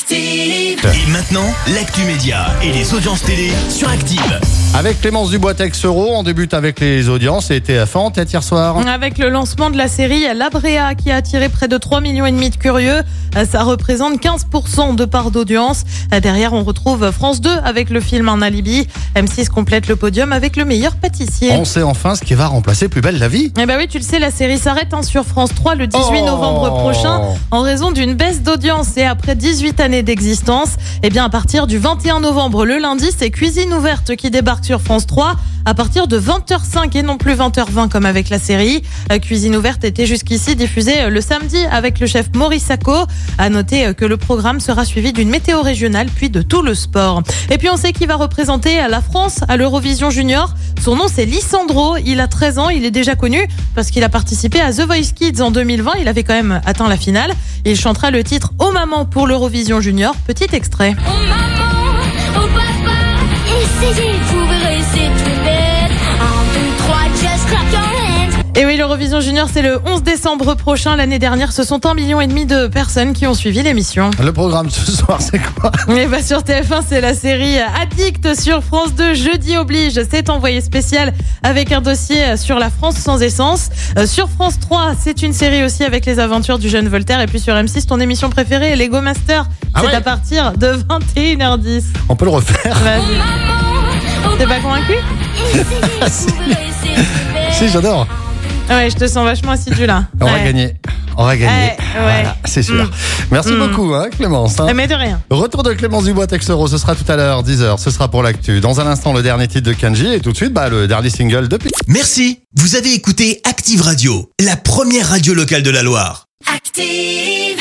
Active. Et maintenant, l'actu média et les audiences télé sur Active. Avec Clémence Dubois-Texero, on débute avec les audiences et TF1 en tête hier soir. Avec le lancement de la série L'Abrea qui a attiré près de 3 millions et demi de curieux, ça représente 15% de part d'audience. Derrière, on retrouve France 2 avec le film Un alibi. M6 complète le podium avec le meilleur pâtissier. On sait enfin ce qui va remplacer Plus belle la vie. Eh ben oui, tu le sais, la série s'arrête hein, sur France 3 le 18 Oh. novembre prochain en raison d'une baisse d'audience et après 18 années d'existence. Eh bien, à partir du 21 novembre, le lundi, c'est Cuisine ouverte qui débarque sur France 3 à partir de 20h05 et non plus 20h20 comme avec la série. Euh, Cuisine ouverte était jusqu'ici diffusée euh, le samedi avec le chef Maurice Sacco. À noter euh, que le programme sera suivi d'une météo régionale puis de tout le sport. Et puis on sait qui va représenter la France à l'Eurovision Junior. Son nom c'est Lissandro. Il a 13 ans. Il est déjà connu parce qu'il a participé à The Voice Kids en 2020. Il avait quand même atteint la finale. Il chantera le titre Oh maman pour l'Eurovision Junior. Petit extrait. Oh oh Et oui, l'Eurovision Junior, c'est le 11 décembre prochain. L'année dernière, ce sont un million et demi de personnes qui ont suivi l'émission. Le programme ce soir, c'est quoi? Et bah sur TF1, c'est la série Addict sur France 2. Jeudi oblige, c'est envoyé spécial avec un dossier sur la France sans essence. Euh, sur France 3, c'est une série aussi avec les aventures du jeune Voltaire. Et puis sur M6, ton émission préférée, Lego Master. Ah c'est ouais à partir de 21h10. On peut le refaire. Vas-y. T'es pas convaincu? Bête. Si, j'adore. Ouais, je te sens vachement assidu là. On va gagner. On va gagner. Ouais, ouais. Voilà, c'est sûr. Mm. Merci Mm. beaucoup, hein, Clémence. hein. Mais de rien. Retour de Clémence Dubois-Texero, ce sera tout à l'heure, 10h. Ce sera pour l'actu. Dans un instant, le dernier titre de Kenji et tout de suite, bah, le dernier single de Pi- Merci, vous avez écouté Active Radio, la première radio locale de la Loire. Active.